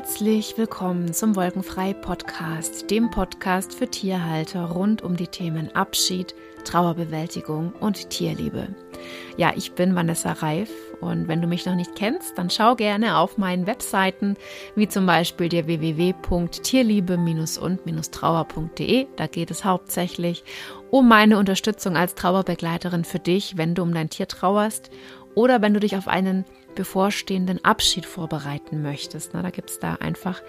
Herzlich willkommen zum Wolkenfrei Podcast, dem Podcast für Tierhalter rund um die Themen Abschied, Trauerbewältigung und Tierliebe. Ja, ich bin Vanessa Reif und wenn du mich noch nicht kennst, dann schau gerne auf meinen Webseiten, wie zum Beispiel der www.tierliebe-und-trauer.de. Da geht es hauptsächlich um meine Unterstützung als Trauerbegleiterin für dich, wenn du um dein Tier trauerst oder wenn du dich auf einen bevorstehenden Abschied vorbereiten möchtest. Na, da gibt es da einfach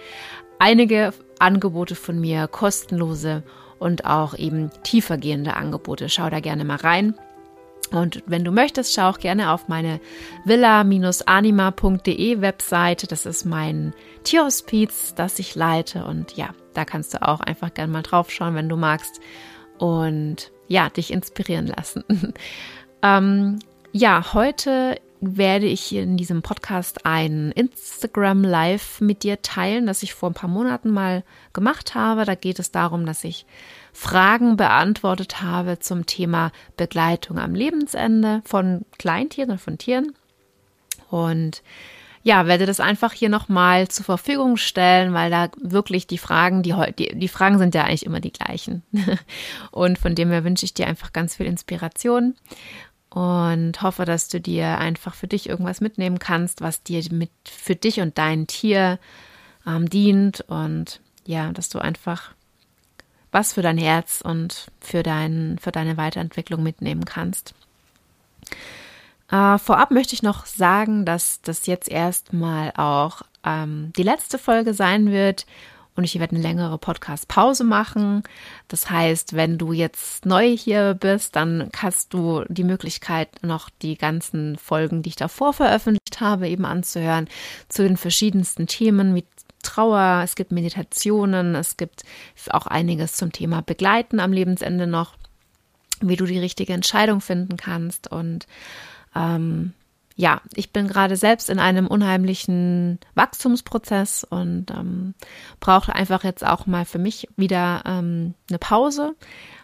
einige Angebote von mir, kostenlose und auch eben tiefergehende Angebote. Schau da gerne mal rein. Und wenn du möchtest, schau auch gerne auf meine villa-anima.de Webseite. Das ist mein Tierhospiz, das ich leite. Und ja, da kannst du auch einfach gerne mal drauf schauen, wenn du magst. Und ja, dich inspirieren lassen. ähm, ja, heute werde ich in diesem Podcast ein Instagram Live mit dir teilen, das ich vor ein paar Monaten mal gemacht habe. Da geht es darum, dass ich Fragen beantwortet habe zum Thema Begleitung am Lebensende von Kleintieren und von Tieren. Und ja, werde das einfach hier nochmal zur Verfügung stellen, weil da wirklich die Fragen, die, die, die Fragen sind ja eigentlich immer die gleichen. Und von dem her wünsche ich dir einfach ganz viel Inspiration und hoffe, dass du dir einfach für dich irgendwas mitnehmen kannst, was dir mit für dich und dein Tier ähm, dient und ja, dass du einfach was für dein Herz und für, dein, für deine Weiterentwicklung mitnehmen kannst. Äh, vorab möchte ich noch sagen, dass das jetzt erstmal auch ähm, die letzte Folge sein wird und ich werde eine längere Podcast-Pause machen. Das heißt, wenn du jetzt neu hier bist, dann hast du die Möglichkeit, noch die ganzen Folgen, die ich davor veröffentlicht habe, eben anzuhören zu den verschiedensten Themen wie Trauer, es gibt Meditationen, es gibt auch einiges zum Thema Begleiten am Lebensende noch, wie du die richtige Entscheidung finden kannst. Und ähm, ja, ich bin gerade selbst in einem unheimlichen Wachstumsprozess und ähm, brauche einfach jetzt auch mal für mich wieder ähm, eine Pause,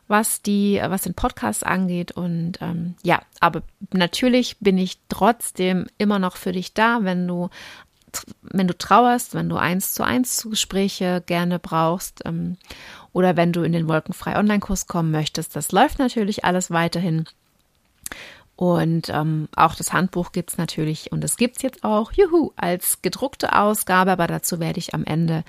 was die, was den Podcast angeht. Und ähm, ja, aber natürlich bin ich trotzdem immer noch für dich da, wenn du wenn du trauerst, wenn du eins zu eins Gespräche gerne brauchst ähm, oder wenn du in den Wolkenfrei Online-Kurs kommen möchtest, das läuft natürlich alles weiterhin. Und ähm, auch das Handbuch gibt es natürlich und es gibt es jetzt auch, juhu, als gedruckte Ausgabe, aber dazu werde ich am Ende,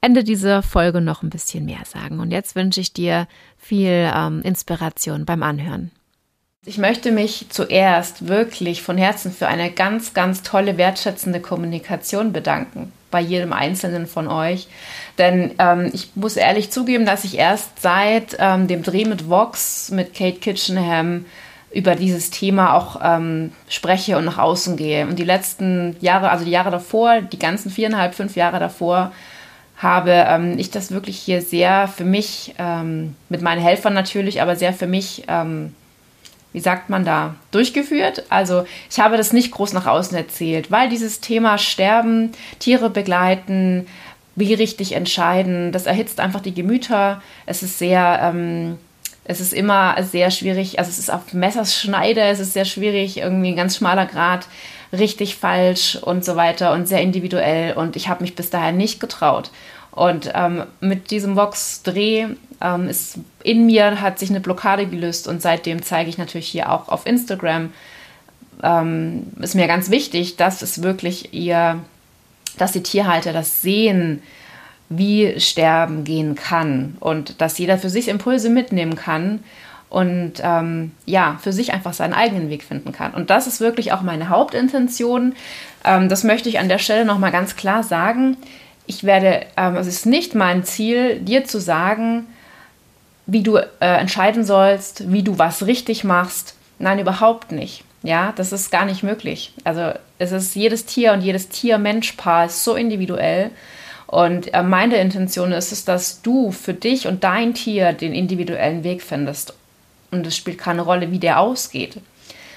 Ende dieser Folge noch ein bisschen mehr sagen. Und jetzt wünsche ich dir viel ähm, Inspiration beim Anhören. Ich möchte mich zuerst wirklich von Herzen für eine ganz, ganz tolle, wertschätzende Kommunikation bedanken bei jedem Einzelnen von euch. Denn ähm, ich muss ehrlich zugeben, dass ich erst seit ähm, dem Dreh mit Vox, mit Kate Kitchenham, über dieses Thema auch ähm, spreche und nach außen gehe. Und die letzten Jahre, also die Jahre davor, die ganzen viereinhalb, fünf Jahre davor, habe ähm, ich das wirklich hier sehr für mich, ähm, mit meinen Helfern natürlich, aber sehr für mich, ähm, wie sagt man da, durchgeführt. Also ich habe das nicht groß nach außen erzählt, weil dieses Thema Sterben, Tiere begleiten, wie richtig entscheiden, das erhitzt einfach die Gemüter. Es ist sehr ähm, es ist immer sehr schwierig, also es ist auf Messerschneide, es ist sehr schwierig, irgendwie ein ganz schmaler Grad, richtig, falsch und so weiter und sehr individuell und ich habe mich bis dahin nicht getraut. Und ähm, mit diesem Vox-Dreh ähm, ist in mir hat sich eine Blockade gelöst und seitdem zeige ich natürlich hier auch auf Instagram. Ähm, ist mir ganz wichtig, dass es wirklich ihr, dass die Tierhalter das sehen, wie Sterben gehen kann und dass jeder für sich Impulse mitnehmen kann und ähm, ja, für sich einfach seinen eigenen Weg finden kann. Und das ist wirklich auch meine Hauptintention. Ähm, das möchte ich an der Stelle nochmal ganz klar sagen. Ich werde, ähm, es ist nicht mein Ziel, dir zu sagen, wie du äh, entscheiden sollst, wie du was richtig machst. Nein, überhaupt nicht. Ja, das ist gar nicht möglich. Also es ist jedes Tier und jedes Tier-Mensch-Paar ist so individuell. Und äh, meine Intention ist es, dass du für dich und dein Tier den individuellen Weg findest. Und es spielt keine Rolle, wie der ausgeht.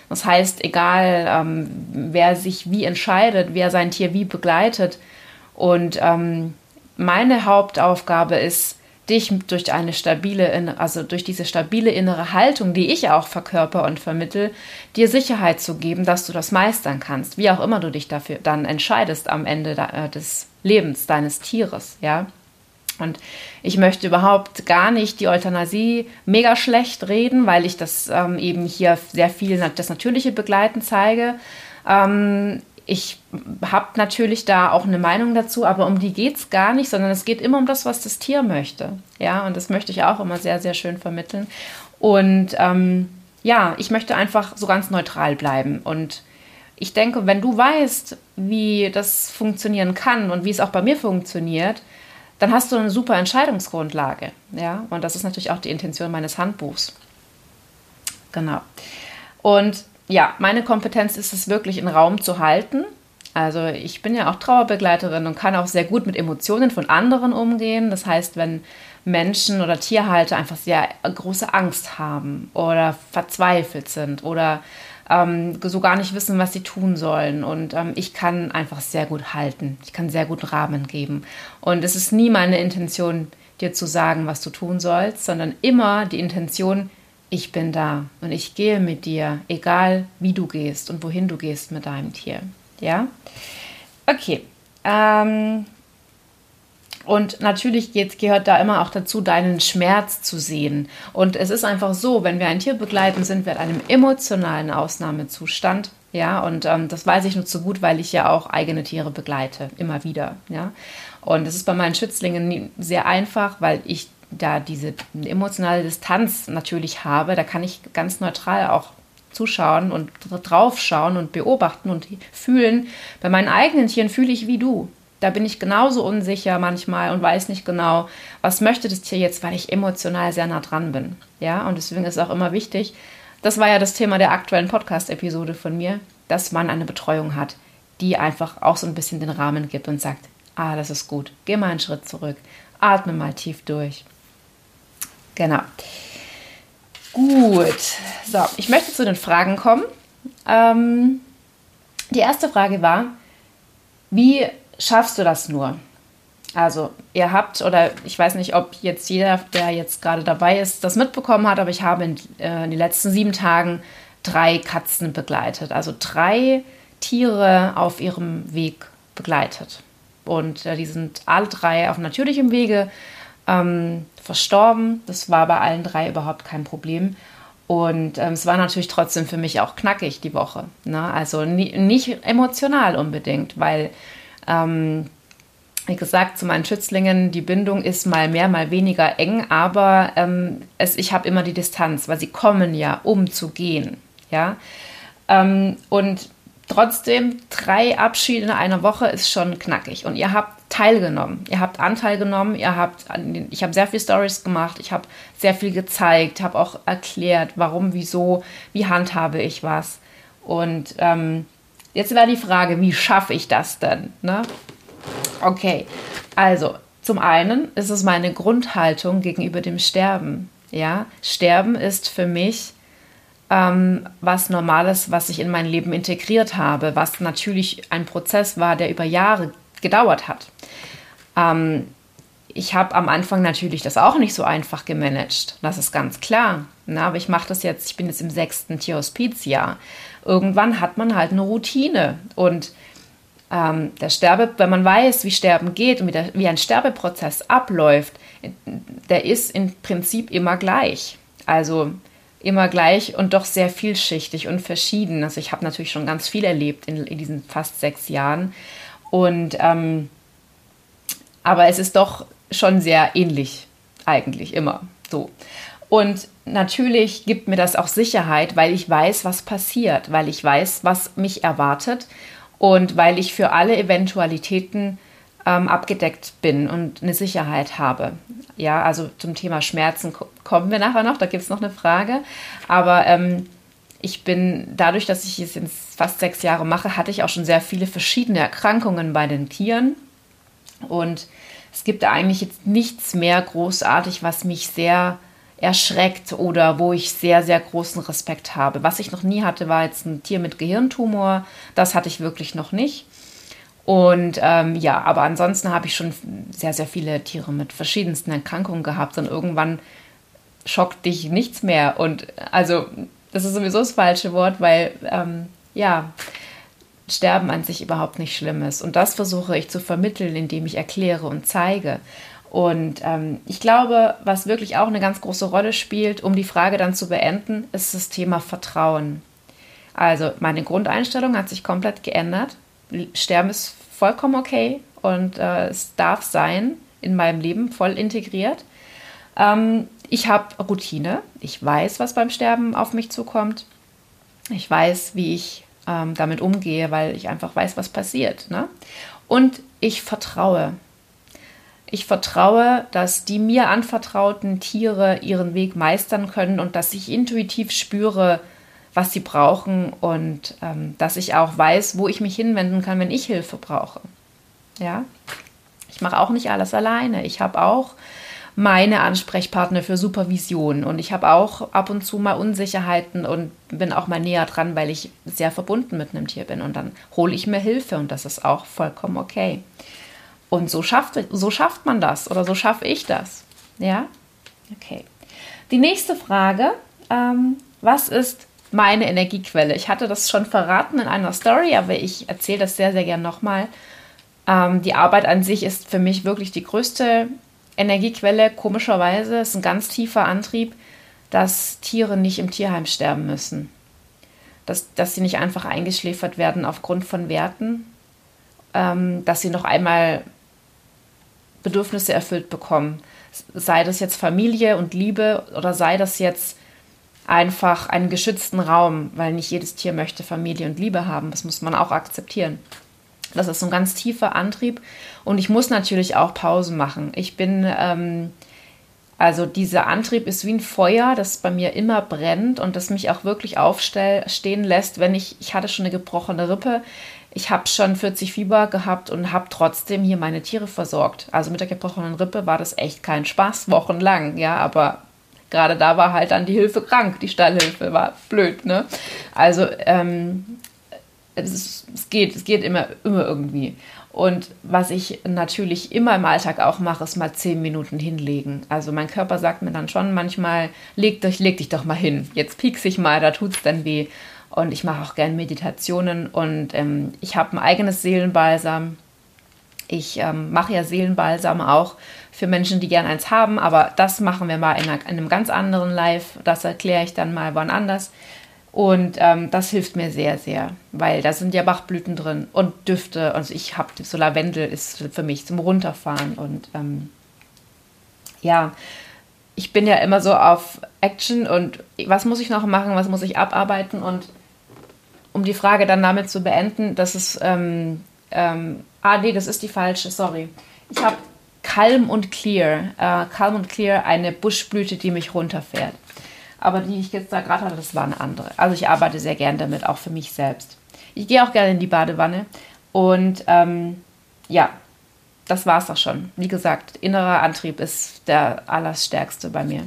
Das heißt, egal ähm, wer sich wie entscheidet, wer sein Tier wie begleitet. Und ähm, meine Hauptaufgabe ist, dich durch eine stabile, also durch diese stabile innere Haltung, die ich auch verkörper und vermittel, dir Sicherheit zu geben, dass du das meistern kannst, wie auch immer du dich dafür dann entscheidest am Ende äh, des Lebens deines Tieres, ja. Und ich möchte überhaupt gar nicht die Euthanasie mega schlecht reden, weil ich das ähm, eben hier sehr viel das natürliche Begleiten zeige. Ähm, ich habe natürlich da auch eine Meinung dazu, aber um die geht es gar nicht, sondern es geht immer um das, was das Tier möchte. Ja, und das möchte ich auch immer sehr, sehr schön vermitteln. Und ähm, ja, ich möchte einfach so ganz neutral bleiben. Und ich denke, wenn du weißt, wie das funktionieren kann und wie es auch bei mir funktioniert, dann hast du eine super Entscheidungsgrundlage. Ja, und das ist natürlich auch die Intention meines Handbuchs. Genau. Und ja, meine Kompetenz ist es wirklich, in Raum zu halten. Also ich bin ja auch Trauerbegleiterin und kann auch sehr gut mit Emotionen von anderen umgehen. Das heißt, wenn Menschen oder Tierhalter einfach sehr große Angst haben oder verzweifelt sind oder ähm, so gar nicht wissen, was sie tun sollen. Und ähm, ich kann einfach sehr gut halten. Ich kann sehr gut Rahmen geben. Und es ist nie meine Intention, dir zu sagen, was du tun sollst, sondern immer die Intention, ich bin da und ich gehe mit dir, egal wie du gehst und wohin du gehst mit deinem Tier. Ja? Okay. Ähm, und natürlich geht, gehört da immer auch dazu, deinen Schmerz zu sehen. Und es ist einfach so, wenn wir ein Tier begleiten, sind wir in einem emotionalen Ausnahmezustand. Ja, und ähm, das weiß ich nur zu gut, weil ich ja auch eigene Tiere begleite, immer wieder. Ja, und es ist bei meinen Schützlingen sehr einfach, weil ich da diese emotionale Distanz natürlich habe, da kann ich ganz neutral auch zuschauen und draufschauen und beobachten und fühlen. Bei meinen eigenen Tieren fühle ich wie du. Da bin ich genauso unsicher manchmal und weiß nicht genau, was möchte das Tier jetzt, weil ich emotional sehr nah dran bin. Ja, und deswegen ist auch immer wichtig, das war ja das Thema der aktuellen Podcast-Episode von mir, dass man eine Betreuung hat, die einfach auch so ein bisschen den Rahmen gibt und sagt, ah, das ist gut, geh mal einen Schritt zurück, atme mal tief durch, Genau. Gut. So, ich möchte zu den Fragen kommen. Ähm, die erste Frage war, wie schaffst du das nur? Also, ihr habt, oder ich weiß nicht, ob jetzt jeder, der jetzt gerade dabei ist, das mitbekommen hat, aber ich habe in, äh, in den letzten sieben Tagen drei Katzen begleitet. Also drei Tiere auf ihrem Weg begleitet. Und äh, die sind alle drei auf natürlichem Wege ähm, verstorben. Das war bei allen drei überhaupt kein Problem. Und ähm, es war natürlich trotzdem für mich auch knackig die Woche. Ne? Also nie, nicht emotional unbedingt, weil, ähm, wie gesagt, zu meinen Schützlingen, die Bindung ist mal mehr, mal weniger eng, aber ähm, es, ich habe immer die Distanz, weil sie kommen ja, um zu gehen. Ja? Ähm, und trotzdem, drei Abschiede in einer Woche ist schon knackig. Und ihr habt teilgenommen. Ihr habt Anteil genommen, ihr habt, ich habe sehr viel Stories gemacht, ich habe sehr viel gezeigt, habe auch erklärt, warum, wieso, wie handhabe ich was. Und ähm, jetzt war die Frage, wie schaffe ich das denn? Ne? Okay, also zum einen ist es meine Grundhaltung gegenüber dem Sterben. Ja, Sterben ist für mich ähm, was Normales, was ich in mein Leben integriert habe, was natürlich ein Prozess war, der über Jahre gedauert hat. Ähm, ich habe am Anfang natürlich das auch nicht so einfach gemanagt. Das ist ganz klar. Na, aber ich mache das jetzt, ich bin jetzt im sechsten Tierhospizjahr. Irgendwann hat man halt eine Routine. Und ähm, der Sterbe, wenn man weiß, wie Sterben geht und wie, ein Sterbeprozess abläuft, der ist im Prinzip immer gleich. Also immer gleich und doch sehr vielschichtig und verschieden. Also ich habe natürlich schon ganz viel erlebt in, in diesen fast sechs Jahren. Und ähm, aber es ist doch schon sehr ähnlich eigentlich immer so. Und natürlich gibt mir das auch Sicherheit, weil ich weiß, was passiert, weil ich weiß, was mich erwartet und weil ich für alle Eventualitäten ähm, abgedeckt bin und eine Sicherheit habe. Ja, also zum Thema Schmerzen kommen wir nachher noch, da gibt es noch eine Frage. Aber ähm, ich bin dadurch, dass ich es jetzt fast sechs Jahre mache, hatte ich auch schon sehr viele verschiedene Erkrankungen bei den Tieren. Und es gibt eigentlich jetzt nichts mehr großartig, was mich sehr erschreckt oder wo ich sehr, sehr großen Respekt habe. Was ich noch nie hatte, war jetzt ein Tier mit Gehirntumor. Das hatte ich wirklich noch nicht. Und ähm, ja, aber ansonsten habe ich schon sehr, sehr viele Tiere mit verschiedensten Erkrankungen gehabt und irgendwann schockt dich nichts mehr. Und also, das ist sowieso das falsche Wort, weil ähm, ja, Sterben an sich überhaupt nicht schlimm ist. Und das versuche ich zu vermitteln, indem ich erkläre und zeige. Und ähm, ich glaube, was wirklich auch eine ganz große Rolle spielt, um die Frage dann zu beenden, ist das Thema Vertrauen. Also meine Grundeinstellung hat sich komplett geändert. Sterben ist vollkommen okay und äh, es darf sein in meinem Leben voll integriert. Ähm, ich habe Routine. Ich weiß, was beim Sterben auf mich zukommt. Ich weiß, wie ich ähm, damit umgehe, weil ich einfach weiß, was passiert. Ne? Und ich vertraue. Ich vertraue, dass die mir anvertrauten Tiere ihren Weg meistern können und dass ich intuitiv spüre, was sie brauchen und ähm, dass ich auch weiß, wo ich mich hinwenden kann, wenn ich Hilfe brauche. Ja, ich mache auch nicht alles alleine. Ich habe auch meine Ansprechpartner für Supervision. Und ich habe auch ab und zu mal Unsicherheiten und bin auch mal näher dran, weil ich sehr verbunden mit einem Tier bin. Und dann hole ich mir Hilfe und das ist auch vollkommen okay. Und so schafft, so schafft man das oder so schaffe ich das. Ja? Okay. Die nächste Frage, ähm, was ist meine Energiequelle? Ich hatte das schon verraten in einer Story, aber ich erzähle das sehr, sehr gern nochmal. Ähm, die Arbeit an sich ist für mich wirklich die größte Energiequelle, komischerweise, ist ein ganz tiefer Antrieb, dass Tiere nicht im Tierheim sterben müssen. Dass, dass sie nicht einfach eingeschläfert werden aufgrund von Werten, ähm, dass sie noch einmal Bedürfnisse erfüllt bekommen. Sei das jetzt Familie und Liebe oder sei das jetzt einfach einen geschützten Raum, weil nicht jedes Tier möchte Familie und Liebe haben. Das muss man auch akzeptieren. Das ist so ein ganz tiefer Antrieb. Und ich muss natürlich auch Pausen machen. Ich bin, ähm, also dieser Antrieb ist wie ein Feuer, das bei mir immer brennt und das mich auch wirklich aufstehen lässt, wenn ich, ich hatte schon eine gebrochene Rippe. Ich habe schon 40 Fieber gehabt und habe trotzdem hier meine Tiere versorgt. Also mit der gebrochenen Rippe war das echt kein Spaß, wochenlang, ja, aber gerade da war halt dann die Hilfe krank, die Stallhilfe war blöd, ne? Also ähm, es, es, geht, es geht immer, immer irgendwie. Und was ich natürlich immer im Alltag auch mache, ist mal zehn Minuten hinlegen. Also mein Körper sagt mir dann schon manchmal, leg dich, leg dich doch mal hin. Jetzt piekse ich mal, da tut es dann weh. Und ich mache auch gerne Meditationen und ähm, ich habe ein eigenes Seelenbalsam. Ich ähm, mache ja Seelenbalsam auch für Menschen, die gern eins haben, aber das machen wir mal in, einer, in einem ganz anderen Live. Das erkläre ich dann mal wann anders. Und ähm, das hilft mir sehr, sehr, weil da sind ja Bachblüten drin und Düfte. Also ich habe so Lavendel ist für mich zum Runterfahren. Und ähm, ja, ich bin ja immer so auf Action und was muss ich noch machen, was muss ich abarbeiten? Und um die Frage dann damit zu beenden, das ist, ähm, ähm, ah nee, das ist die falsche, sorry. Ich habe Calm und Clear, äh, Calm und Clear, eine Buschblüte, die mich runterfährt. Aber die ich jetzt da gerade hatte, das waren andere. Also ich arbeite sehr gern damit, auch für mich selbst. Ich gehe auch gerne in die Badewanne. Und ähm, ja, das war es auch schon. Wie gesagt, innerer Antrieb ist der allerstärkste bei mir.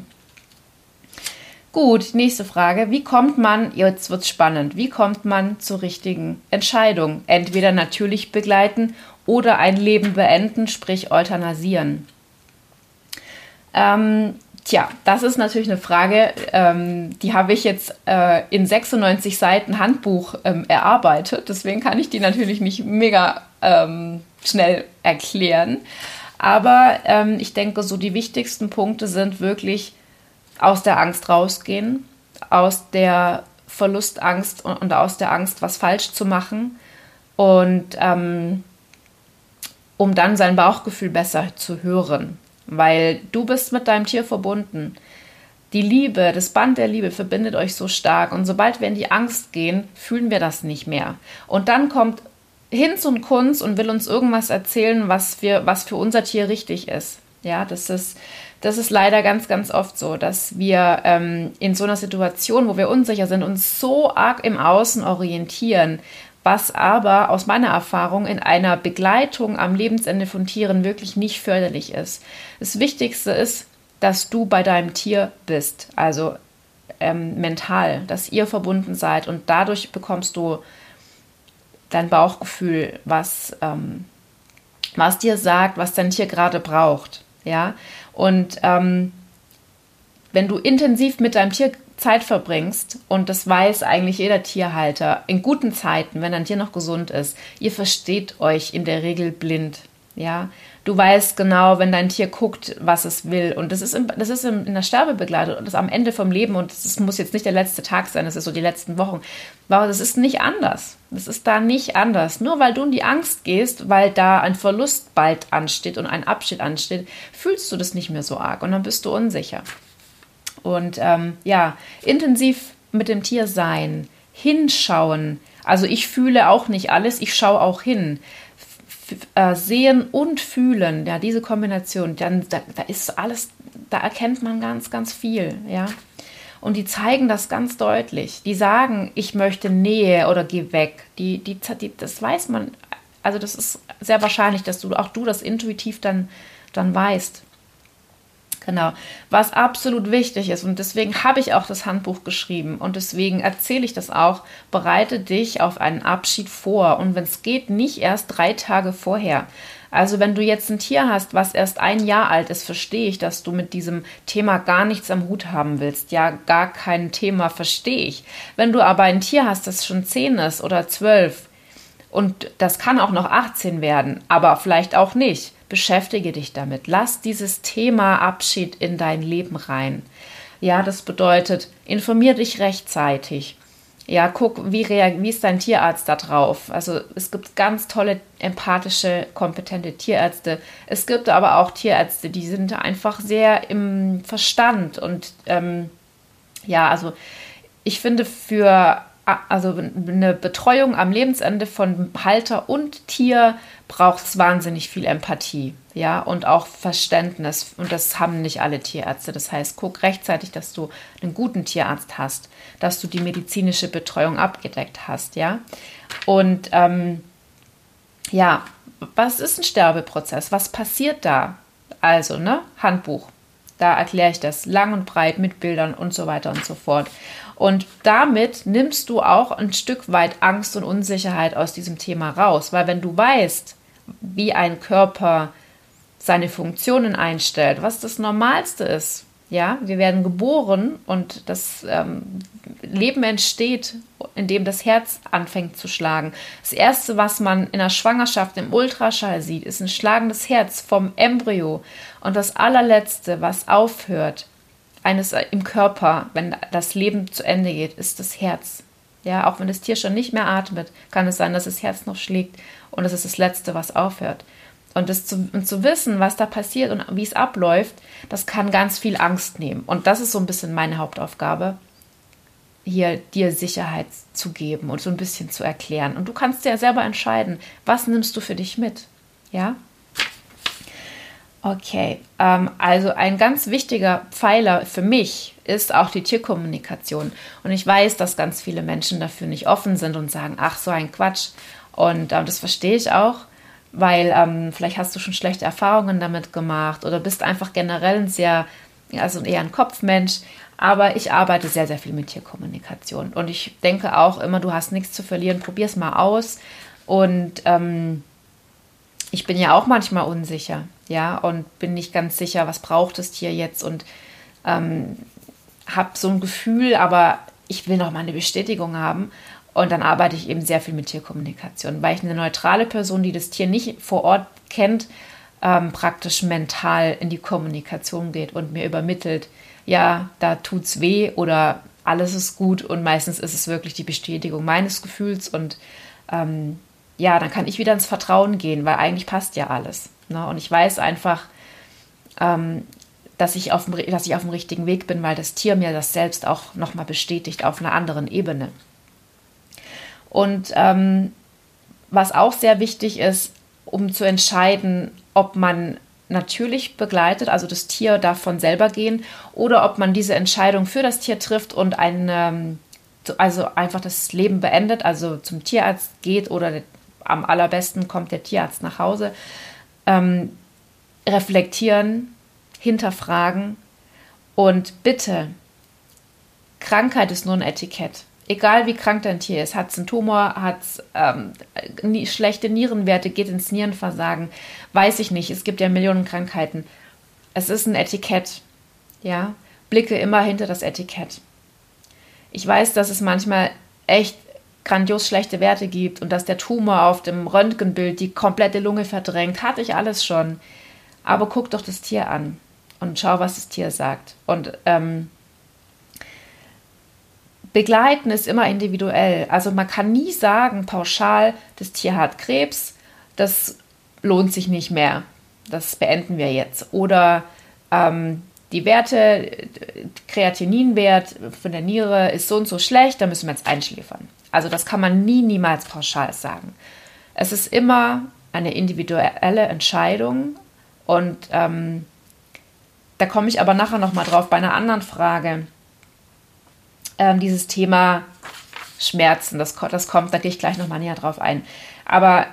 Gut, nächste Frage. Wie kommt man, jetzt wird es spannend, wie kommt man zur richtigen Entscheidung? Entweder natürlich begleiten oder ein Leben beenden, sprich euthanasieren. Ähm, Tja, das ist natürlich eine Frage, ähm, die habe ich jetzt äh, in 96 Seiten Handbuch ähm, erarbeitet. Deswegen kann ich die natürlich nicht mega ähm, schnell erklären. Aber ähm, ich denke, so die wichtigsten Punkte sind wirklich aus der Angst rausgehen, aus der Verlustangst und, und aus der Angst, was falsch zu machen. Und ähm, um dann sein Bauchgefühl besser zu hören weil du bist mit deinem Tier verbunden. Die Liebe, das Band der Liebe verbindet euch so stark und sobald wir in die Angst gehen, fühlen wir das nicht mehr. Und dann kommt Hinz und Kunz und will uns irgendwas erzählen, was, wir, was für unser Tier richtig ist. Ja, das ist, das ist leider ganz, ganz oft so, dass wir ähm, in so einer Situation, wo wir unsicher sind, uns so arg im Außen orientieren, was aber aus meiner Erfahrung in einer Begleitung am Lebensende von Tieren wirklich nicht förderlich ist. Das Wichtigste ist, dass du bei deinem Tier bist, also ähm, mental, dass ihr verbunden seid und dadurch bekommst du dein Bauchgefühl, was, ähm, was dir sagt, was dein Tier gerade braucht. Ja, und ähm, wenn du intensiv mit deinem Tier Zeit verbringst, und das weiß eigentlich jeder Tierhalter, in guten Zeiten, wenn dein Tier noch gesund ist, ihr versteht euch in der Regel blind. Ja, du weißt genau, wenn dein Tier guckt, was es will. Und das ist, in, das ist in der Sterbebegleitung und das ist am Ende vom Leben. Und das muss jetzt nicht der letzte Tag sein, das ist so die letzten Wochen. Aber das ist nicht anders. Das ist da nicht anders. Nur weil du in die Angst gehst, weil da ein Verlust bald ansteht und ein Abschied ansteht, fühlst du das nicht mehr so arg und dann bist du unsicher. Und ähm, ja, intensiv mit dem Tier sein, hinschauen. Also ich fühle auch nicht alles, ich schaue auch hin. F äh, sehen und fühlen, ja, diese Kombination, dann da, da ist alles, da erkennt man ganz, ganz viel, ja. Und die zeigen das ganz deutlich. Die sagen, ich möchte Nähe oder geh weg. Die, die, die, das weiß man. Also das ist sehr wahrscheinlich, dass du auch du das intuitiv dann, dann weißt. Genau, was absolut wichtig ist und deswegen habe ich auch das Handbuch geschrieben und deswegen erzähle ich das auch, bereite dich auf einen Abschied vor und wenn es geht, nicht erst drei Tage vorher. Also wenn du jetzt ein Tier hast, was erst ein Jahr alt ist, verstehe ich, dass du mit diesem Thema gar nichts am Hut haben willst. Ja, gar kein Thema verstehe ich. Wenn du aber ein Tier hast, das schon zehn ist oder zwölf und das kann auch noch 18 werden, aber vielleicht auch nicht beschäftige dich damit. Lass dieses Thema Abschied in dein Leben rein. Ja, das bedeutet, informier dich rechtzeitig. Ja, guck, wie, wie ist dein Tierarzt da drauf? Also es gibt ganz tolle, empathische, kompetente Tierärzte. Es gibt aber auch Tierärzte, die sind einfach sehr im Verstand. Und ähm, ja, also ich finde für also eine Betreuung am Lebensende von Halter und Tier braucht wahnsinnig viel Empathie, ja, und auch Verständnis. Und das haben nicht alle Tierärzte. Das heißt, guck rechtzeitig, dass du einen guten Tierarzt hast, dass du die medizinische Betreuung abgedeckt hast, ja. Und ähm, ja, was ist ein Sterbeprozess? Was passiert da? Also, ne, Handbuch. Da erkläre ich das lang und breit mit Bildern und so weiter und so fort. Und damit nimmst du auch ein Stück weit Angst und Unsicherheit aus diesem Thema raus, weil wenn du weißt, wie ein Körper seine Funktionen einstellt, was das Normalste ist, ja, wir werden geboren und das ähm, Leben entsteht, indem das Herz anfängt zu schlagen. Das erste, was man in der Schwangerschaft im Ultraschall sieht, ist ein schlagendes Herz vom Embryo. Und das allerletzte, was aufhört, eines äh, im Körper, wenn das Leben zu Ende geht, ist das Herz. Ja, auch wenn das Tier schon nicht mehr atmet, kann es sein, dass das Herz noch schlägt und das ist das Letzte, was aufhört. Und das zu, und zu wissen, was da passiert und wie es abläuft, das kann ganz viel Angst nehmen. Und das ist so ein bisschen meine Hauptaufgabe, hier dir Sicherheit zu geben und so ein bisschen zu erklären. Und du kannst ja selber entscheiden, was nimmst du für dich mit. Ja? Okay, ähm, also ein ganz wichtiger Pfeiler für mich ist auch die Tierkommunikation. Und ich weiß, dass ganz viele Menschen dafür nicht offen sind und sagen, ach, so ein Quatsch. Und äh, das verstehe ich auch, weil ähm, vielleicht hast du schon schlechte Erfahrungen damit gemacht oder bist einfach generell ein sehr, also eher ein Kopfmensch. Aber ich arbeite sehr, sehr viel mit Tierkommunikation. Und ich denke auch immer, du hast nichts zu verlieren, probier es mal aus. Und ähm, ich bin ja auch manchmal unsicher, ja, und bin nicht ganz sicher, was braucht das Tier jetzt und ähm, habe so ein Gefühl, aber ich will noch mal eine Bestätigung haben. Und dann arbeite ich eben sehr viel mit Tierkommunikation, weil ich eine neutrale Person, die das Tier nicht vor Ort kennt, ähm, praktisch mental in die Kommunikation geht und mir übermittelt, ja, da tut's weh oder alles ist gut und meistens ist es wirklich die Bestätigung meines Gefühls und ähm, ja, dann kann ich wieder ins Vertrauen gehen, weil eigentlich passt ja alles. Ne? Und ich weiß einfach, ähm, dass, ich auf dem, dass ich auf dem richtigen Weg bin, weil das Tier mir das selbst auch nochmal bestätigt auf einer anderen Ebene. Und ähm, was auch sehr wichtig ist, um zu entscheiden, ob man natürlich begleitet, also das Tier darf von selber gehen, oder ob man diese Entscheidung für das Tier trifft und ein, ähm, also einfach das Leben beendet, also zum Tierarzt geht oder am allerbesten kommt der Tierarzt nach Hause, ähm, reflektieren, hinterfragen und bitte, Krankheit ist nur ein Etikett. egal wie krank dein Tier ist, hat es einen Tumor, hat es ähm, schlechte Nierenwerte, geht ins Nierenversagen, weiß ich nicht. Es gibt ja Millionen Krankheiten. Es ist ein Etikett. Ja, blicke immer hinter das Etikett. Ich weiß, dass es manchmal echt grandios schlechte Werte gibt und dass der Tumor auf dem Röntgenbild die komplette Lunge verdrängt. Hatte ich alles schon. Aber guck doch das Tier an und schau, was das Tier sagt. Und ähm, begleiten ist immer individuell. Also man kann nie sagen, pauschal, das Tier hat Krebs, das lohnt sich nicht mehr. Das beenden wir jetzt. Oder ähm, die Werte, Kreatininwert von der Niere ist so und so schlecht, da müssen wir jetzt einschläfern. Also das kann man nie, niemals pauschal sagen. Es ist immer eine individuelle Entscheidung und ähm, da komme ich aber nachher nochmal drauf bei einer anderen Frage. Ähm, dieses Thema Schmerzen, das, das kommt, da gehe ich gleich nochmal näher drauf ein. Aber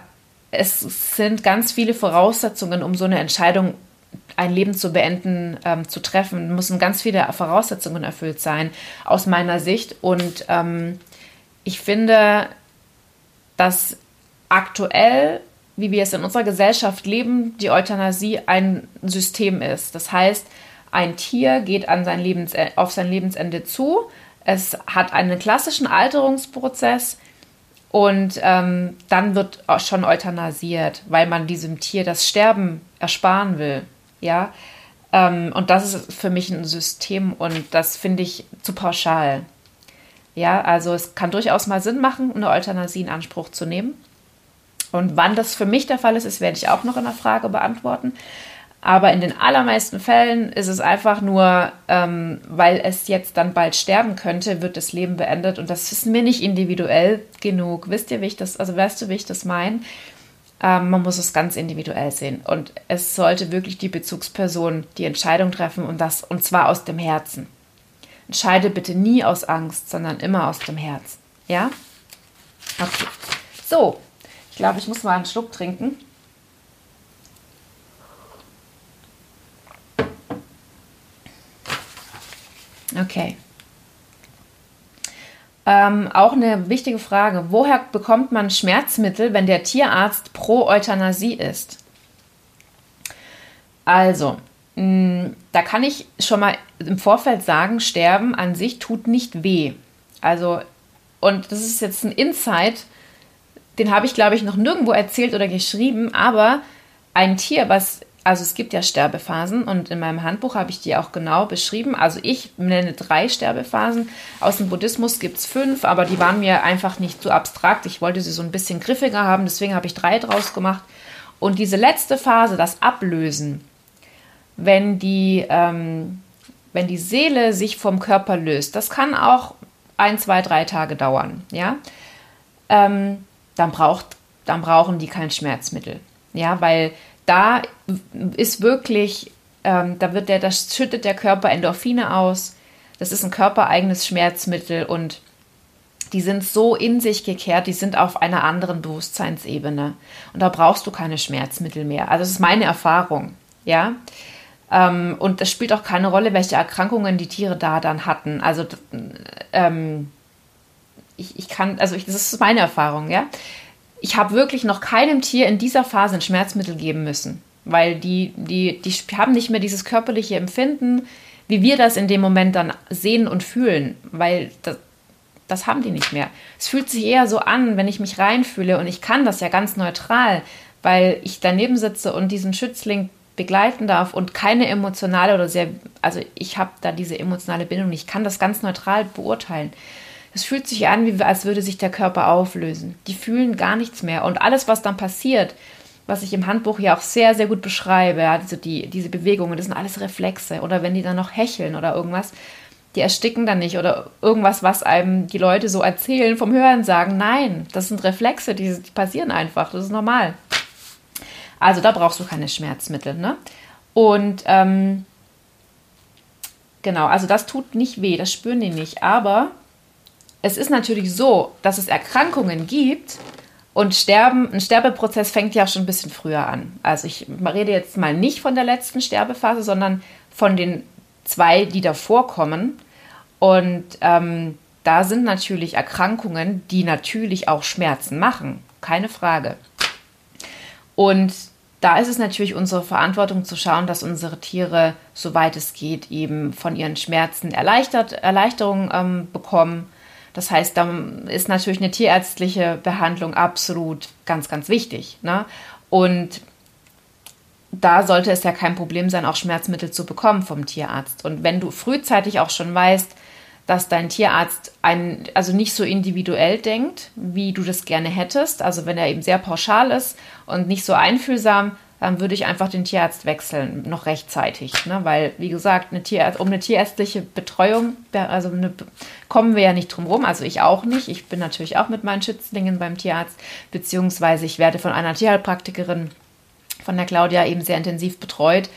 es sind ganz viele Voraussetzungen, um so eine Entscheidung ein Leben zu beenden, ähm, zu treffen, müssen ganz viele Voraussetzungen erfüllt sein, aus meiner Sicht. Und ähm, ich finde, dass aktuell, wie wir es in unserer Gesellschaft leben, die Euthanasie ein System ist. Das heißt, ein Tier geht an sein Lebens auf sein Lebensende zu. Es hat einen klassischen Alterungsprozess und ähm, dann wird auch schon euthanasiert, weil man diesem Tier das Sterben ersparen will. Ja, ähm, und das ist für mich ein System und das finde ich zu pauschal. Ja, also es kann durchaus mal Sinn machen, eine Euthanasie in Anspruch zu nehmen. Und wann das für mich der Fall ist, das werde ich auch noch in der Frage beantworten. Aber in den allermeisten Fällen ist es einfach nur, ähm, weil es jetzt dann bald sterben könnte, wird das Leben beendet. Und das ist mir nicht individuell genug. Wisst ihr, wie ich das, also weißt du, wie ich das meine? Ähm, man muss es ganz individuell sehen. Und es sollte wirklich die Bezugsperson die Entscheidung treffen und das, und zwar aus dem Herzen. Entscheide bitte nie aus Angst, sondern immer aus dem Herzen. Ja? Okay. So, ich glaube, ich muss mal einen Schluck trinken. Okay. Ähm, auch eine wichtige Frage. Woher bekommt man Schmerzmittel, wenn der Tierarzt pro Euthanasie ist? Also, da kann ich schon mal im Vorfeld sagen, Sterben an sich tut nicht weh. Also, und das ist jetzt ein Insight, den habe ich, glaube ich, noch nirgendwo erzählt oder geschrieben, aber ein Tier, was, also es gibt ja Sterbephasen und in meinem Handbuch habe ich die auch genau beschrieben. Also ich nenne drei Sterbephasen. Aus dem Buddhismus gibt es fünf, aber die waren mir einfach nicht so abstrakt. Ich wollte sie so ein bisschen griffiger haben, deswegen habe ich drei draus gemacht. Und diese letzte Phase, das Ablösen, wenn die, ähm, wenn die Seele sich vom Körper löst. Das kann auch ein, zwei, drei Tage dauern, ja. Ähm, dann, braucht, dann brauchen die kein Schmerzmittel, ja, weil da ist wirklich, ähm, da wird der, das schüttet der Körper Endorphine aus. Das ist ein körpereigenes Schmerzmittel und die sind so in sich gekehrt, die sind auf einer anderen Bewusstseinsebene. Und da brauchst du keine Schmerzmittel mehr. Also das ist meine Erfahrung, ja. Ähm, und es spielt auch keine Rolle, welche Erkrankungen die Tiere da dann hatten. Also ähm, ich, ich kann, also ich, das ist meine Erfahrung, ja. Ich habe wirklich noch keinem Tier in dieser Phase ein Schmerzmittel geben müssen, weil die, die, die haben nicht mehr dieses körperliche Empfinden, wie wir das in dem Moment dann sehen und fühlen, weil das, das haben die nicht mehr. Es fühlt sich eher so an, wenn ich mich reinfühle und ich kann das ja ganz neutral, weil ich daneben sitze und diesen Schützling begleiten darf und keine emotionale oder sehr, also ich habe da diese emotionale Bindung ich kann das ganz neutral beurteilen. Es fühlt sich an, wie als würde sich der Körper auflösen. Die fühlen gar nichts mehr. Und alles, was dann passiert, was ich im Handbuch ja auch sehr, sehr gut beschreibe, also die, diese Bewegungen, das sind alles Reflexe. Oder wenn die dann noch hecheln oder irgendwas, die ersticken dann nicht. Oder irgendwas, was einem die Leute so erzählen, vom Hören sagen, nein, das sind Reflexe, die, die passieren einfach, das ist normal. Also da brauchst du keine Schmerzmittel. Ne? Und ähm, genau, also das tut nicht weh, das spüren die nicht. Aber es ist natürlich so, dass es Erkrankungen gibt und Sterben, ein Sterbeprozess fängt ja schon ein bisschen früher an. Also ich rede jetzt mal nicht von der letzten Sterbephase, sondern von den zwei, die davor kommen. Und ähm, da sind natürlich Erkrankungen, die natürlich auch Schmerzen machen, keine Frage. Und da ist es natürlich unsere Verantwortung zu schauen, dass unsere Tiere, soweit es geht, eben von ihren Schmerzen erleichtert, Erleichterung ähm, bekommen. Das heißt, da ist natürlich eine tierärztliche Behandlung absolut ganz, ganz wichtig. Ne? Und da sollte es ja kein Problem sein, auch Schmerzmittel zu bekommen vom Tierarzt. Und wenn du frühzeitig auch schon weißt, dass dein Tierarzt ein, also nicht so individuell denkt, wie du das gerne hättest, also wenn er eben sehr pauschal ist und nicht so einfühlsam, dann würde ich einfach den Tierarzt wechseln, noch rechtzeitig. Ne? Weil, wie gesagt, eine Tierärzt, um eine tierärztliche Betreuung, also eine, kommen wir ja nicht drum rum, also ich auch nicht. Ich bin natürlich auch mit meinen Schützlingen beim Tierarzt, beziehungsweise ich werde von einer Tierheilpraktikerin, von der Claudia, eben sehr intensiv betreut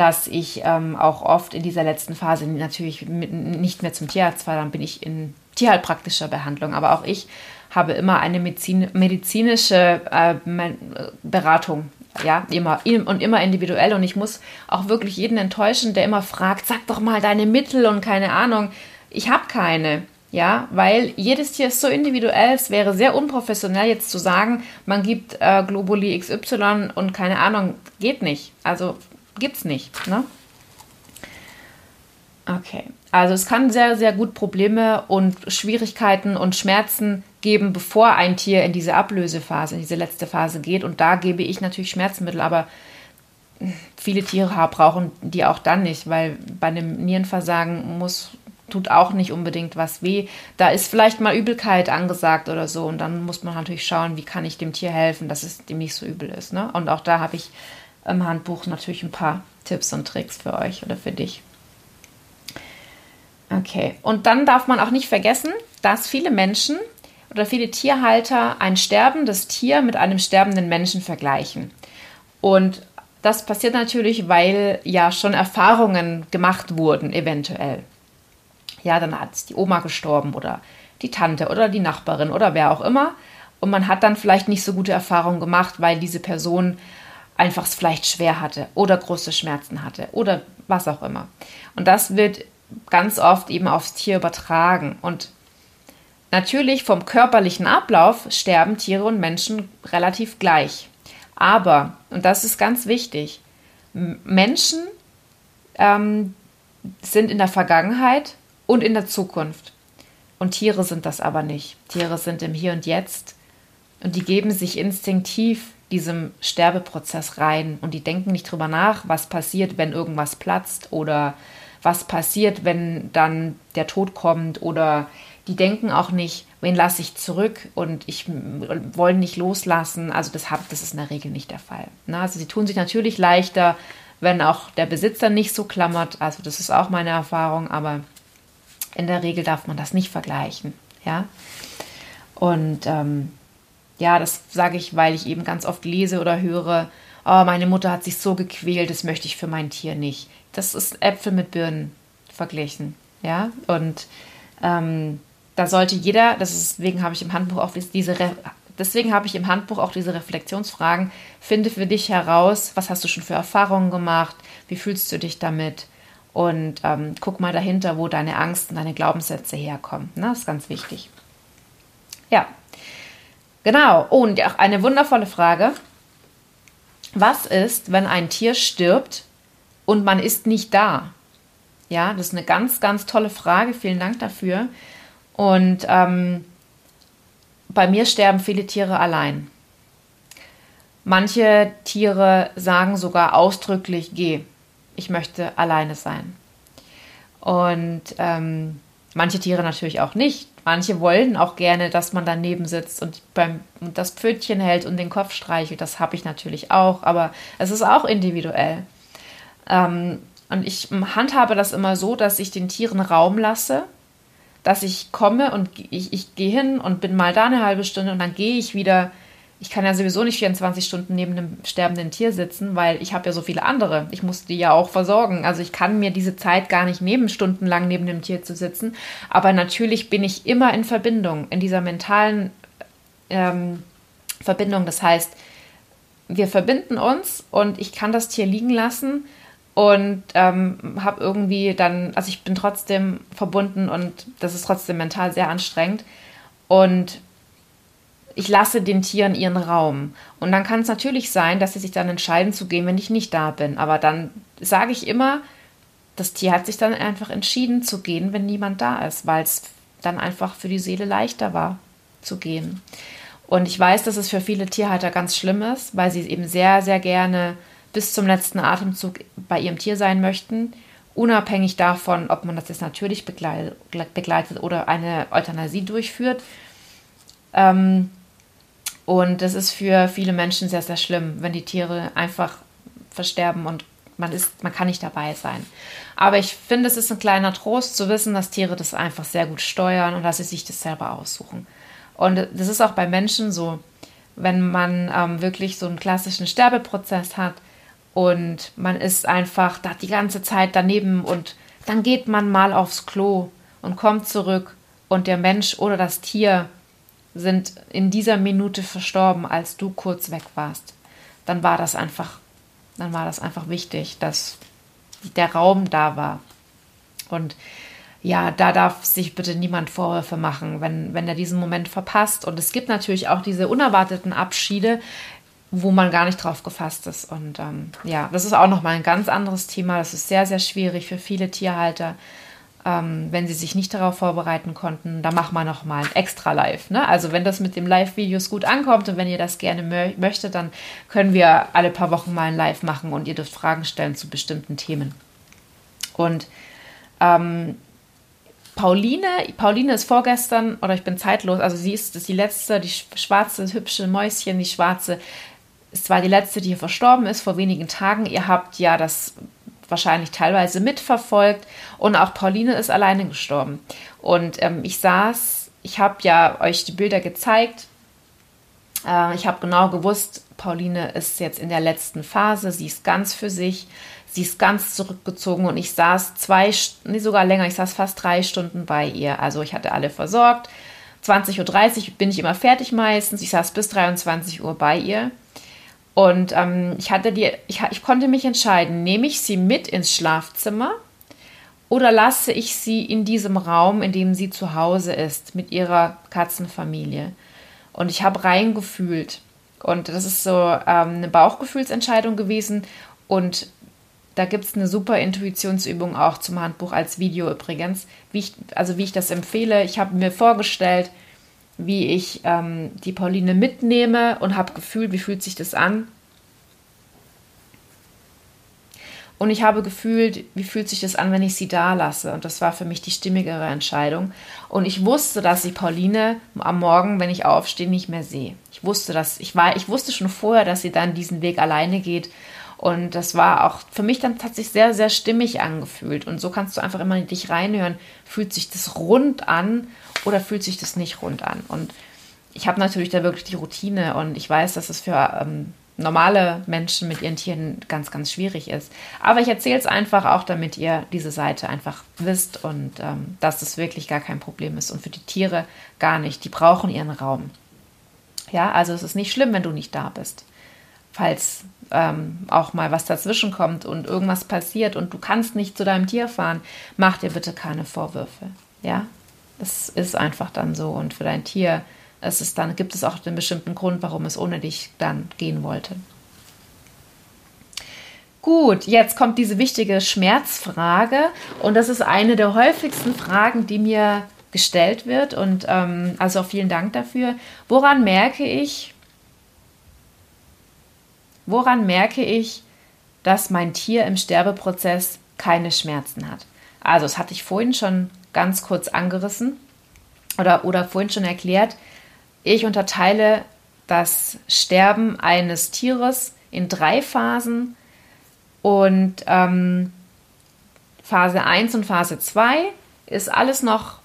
dass ich ähm, auch oft in dieser letzten Phase natürlich mit, nicht mehr zum Tierarzt fahre, dann bin ich in tierheilpraktischer Behandlung. Aber auch ich habe immer eine Medizin, medizinische äh, Beratung. Ja, immer und immer individuell. Und ich muss auch wirklich jeden enttäuschen, der immer fragt, sag doch mal deine Mittel und keine Ahnung. Ich habe keine. Ja, weil jedes Tier ist so individuell, es wäre sehr unprofessionell jetzt zu sagen, man gibt äh, Globuli XY und keine Ahnung, geht nicht. Also gibt's nicht. Ne? Okay, also es kann sehr, sehr gut Probleme und Schwierigkeiten und Schmerzen geben, bevor ein Tier in diese Ablösephase, in diese letzte Phase geht. Und da gebe ich natürlich Schmerzmittel, aber viele Tiere brauchen die auch dann nicht, weil bei einem Nierenversagen muss, tut auch nicht unbedingt was weh. Da ist vielleicht mal Übelkeit angesagt oder so. Und dann muss man natürlich schauen, wie kann ich dem Tier helfen, dass es dem nicht so übel ist. Ne? Und auch da habe ich im Handbuch natürlich ein paar Tipps und Tricks für euch oder für dich. Okay, und dann darf man auch nicht vergessen, dass viele Menschen oder viele Tierhalter ein sterbendes Tier mit einem sterbenden Menschen vergleichen. Und das passiert natürlich, weil ja schon Erfahrungen gemacht wurden, eventuell. Ja, dann hat die Oma gestorben oder die Tante oder die Nachbarin oder wer auch immer. Und man hat dann vielleicht nicht so gute Erfahrungen gemacht, weil diese Person einfach es vielleicht schwer hatte oder große Schmerzen hatte oder was auch immer. Und das wird ganz oft eben aufs Tier übertragen. Und natürlich vom körperlichen Ablauf sterben Tiere und Menschen relativ gleich. Aber, und das ist ganz wichtig, Menschen ähm, sind in der Vergangenheit und in der Zukunft. Und Tiere sind das aber nicht. Tiere sind im Hier und Jetzt und die geben sich instinktiv diesem Sterbeprozess rein und die denken nicht drüber nach, was passiert, wenn irgendwas platzt oder was passiert, wenn dann der Tod kommt oder die denken auch nicht, wen lasse ich zurück und ich wollen nicht loslassen. Also das, hab, das ist in der Regel nicht der Fall. Ne? Also sie tun sich natürlich leichter, wenn auch der Besitzer nicht so klammert. Also das ist auch meine Erfahrung, aber in der Regel darf man das nicht vergleichen. Ja. Und ähm, ja, das sage ich, weil ich eben ganz oft lese oder höre, oh, meine Mutter hat sich so gequält, das möchte ich für mein Tier nicht. Das ist Äpfel mit Birnen verglichen. Ja, und ähm, da sollte jeder, das ist, deswegen habe ich im Handbuch auch diese, deswegen habe ich im Handbuch auch diese Reflexionsfragen. Finde für dich heraus, was hast du schon für Erfahrungen gemacht, wie fühlst du dich damit und ähm, guck mal dahinter, wo deine Angst und deine Glaubenssätze herkommen. Ne? Das ist ganz wichtig. Ja, Genau. Und auch eine wundervolle Frage. Was ist, wenn ein Tier stirbt und man ist nicht da? Ja, das ist eine ganz, ganz tolle Frage. Vielen Dank dafür. Und ähm, bei mir sterben viele Tiere allein. Manche Tiere sagen sogar ausdrücklich, geh, ich möchte alleine sein. Und ähm, manche Tiere natürlich auch nicht. Manche wollen auch gerne, dass man daneben sitzt und beim das Pfötchen hält und den Kopf streichelt. Das habe ich natürlich auch, aber es ist auch individuell. Ähm, und ich handhabe das immer so, dass ich den Tieren Raum lasse, dass ich komme und ich, ich gehe hin und bin mal da eine halbe Stunde und dann gehe ich wieder ich kann ja sowieso nicht 24 Stunden neben einem sterbenden Tier sitzen, weil ich habe ja so viele andere. Ich muss die ja auch versorgen. Also ich kann mir diese Zeit gar nicht nehmen, stundenlang neben dem Tier zu sitzen. Aber natürlich bin ich immer in Verbindung, in dieser mentalen ähm, Verbindung. Das heißt, wir verbinden uns und ich kann das Tier liegen lassen und ähm, habe irgendwie dann, also ich bin trotzdem verbunden und das ist trotzdem mental sehr anstrengend. Und ich lasse den Tieren ihren Raum. Und dann kann es natürlich sein, dass sie sich dann entscheiden zu gehen, wenn ich nicht da bin. Aber dann sage ich immer, das Tier hat sich dann einfach entschieden zu gehen, wenn niemand da ist, weil es dann einfach für die Seele leichter war zu gehen. Und ich weiß, dass es für viele Tierhalter ganz schlimm ist, weil sie eben sehr, sehr gerne bis zum letzten Atemzug bei ihrem Tier sein möchten, unabhängig davon, ob man das jetzt natürlich begleitet oder eine Euthanasie durchführt. Ähm, und das ist für viele Menschen sehr, sehr schlimm, wenn die Tiere einfach versterben und man, ist, man kann nicht dabei sein. Aber ich finde, es ist ein kleiner Trost zu wissen, dass Tiere das einfach sehr gut steuern und dass sie sich das selber aussuchen. Und das ist auch bei Menschen so, wenn man ähm, wirklich so einen klassischen Sterbeprozess hat und man ist einfach da die ganze Zeit daneben und dann geht man mal aufs Klo und kommt zurück und der Mensch oder das Tier sind in dieser Minute verstorben, als du kurz weg warst. Dann war das einfach, dann war das einfach wichtig, dass der Raum da war. Und ja, da darf sich bitte niemand Vorwürfe machen, wenn, wenn er diesen Moment verpasst. Und es gibt natürlich auch diese unerwarteten Abschiede, wo man gar nicht drauf gefasst ist. Und ähm, ja, das ist auch nochmal ein ganz anderes Thema. Das ist sehr, sehr schwierig für viele Tierhalter, ähm, wenn sie sich nicht darauf vorbereiten konnten. Da machen wir nochmal ein extra Live. Ne? Also wenn das mit dem Live-Videos gut ankommt und wenn ihr das gerne mö möchtet, dann können wir alle paar Wochen mal ein Live machen und ihr dürft Fragen stellen zu bestimmten Themen. Und ähm, Pauline, Pauline ist vorgestern, oder ich bin zeitlos, also sie ist, ist die letzte, die schwarze, hübsche Mäuschen, die schwarze, ist zwar die letzte, die hier verstorben ist, vor wenigen Tagen. Ihr habt ja das wahrscheinlich teilweise mitverfolgt und auch Pauline ist alleine gestorben. Und ähm, ich saß, ich habe ja euch die Bilder gezeigt. Äh, ich habe genau gewusst, Pauline ist jetzt in der letzten Phase, sie ist ganz für sich. Sie ist ganz zurückgezogen und ich saß zwei, nee, sogar länger, ich saß fast drei Stunden bei ihr. Also ich hatte alle versorgt. 20.30 Uhr bin ich immer fertig meistens. Ich saß bis 23 Uhr bei ihr. Und ähm, ich hatte die, ich, ich konnte mich entscheiden, nehme ich sie mit ins Schlafzimmer oder lasse ich sie in diesem Raum, in dem sie zu Hause ist, mit ihrer Katzenfamilie. Und ich habe reingefühlt. Und das ist so ähm, eine Bauchgefühlsentscheidung gewesen. Und da gibt es eine super Intuitionsübung auch zum Handbuch als Video übrigens. Wie ich, also wie ich das empfehle. Ich habe mir vorgestellt, wie ich ähm, die Pauline mitnehme und habe gefühlt, wie fühlt sich das an. Und ich habe gefühlt, wie fühlt sich das an, wenn ich sie da lasse. Und das war für mich die stimmigere Entscheidung. Und ich wusste, dass ich Pauline am Morgen, wenn ich aufstehe, nicht mehr sehe. Ich wusste das. Ich, war, ich wusste schon vorher, dass sie dann diesen Weg alleine geht und das war auch für mich dann tatsächlich sehr, sehr stimmig angefühlt. Und so kannst du einfach immer in dich reinhören. Fühlt sich das rund an oder fühlt sich das nicht rund an? Und ich habe natürlich da wirklich die Routine und ich weiß, dass es für ähm, normale Menschen mit ihren Tieren ganz, ganz schwierig ist. Aber ich erzähle es einfach auch, damit ihr diese Seite einfach wisst und ähm, dass es wirklich gar kein Problem ist und für die Tiere gar nicht. Die brauchen ihren Raum. Ja, also es ist nicht schlimm, wenn du nicht da bist. Falls ähm, auch mal was dazwischen kommt und irgendwas passiert und du kannst nicht zu deinem Tier fahren, mach dir bitte keine Vorwürfe. Ja, es ist einfach dann so und für dein Tier es dann gibt es auch einen bestimmten Grund, warum es ohne dich dann gehen wollte. Gut, jetzt kommt diese wichtige Schmerzfrage und das ist eine der häufigsten Fragen, die mir gestellt wird und ähm, also vielen Dank dafür. Woran merke ich, Woran merke ich, dass mein Tier im Sterbeprozess keine Schmerzen hat? Also, das hatte ich vorhin schon ganz kurz angerissen oder, oder vorhin schon erklärt. Ich unterteile das Sterben eines Tieres in drei Phasen und ähm, Phase 1 und Phase 2 ist alles noch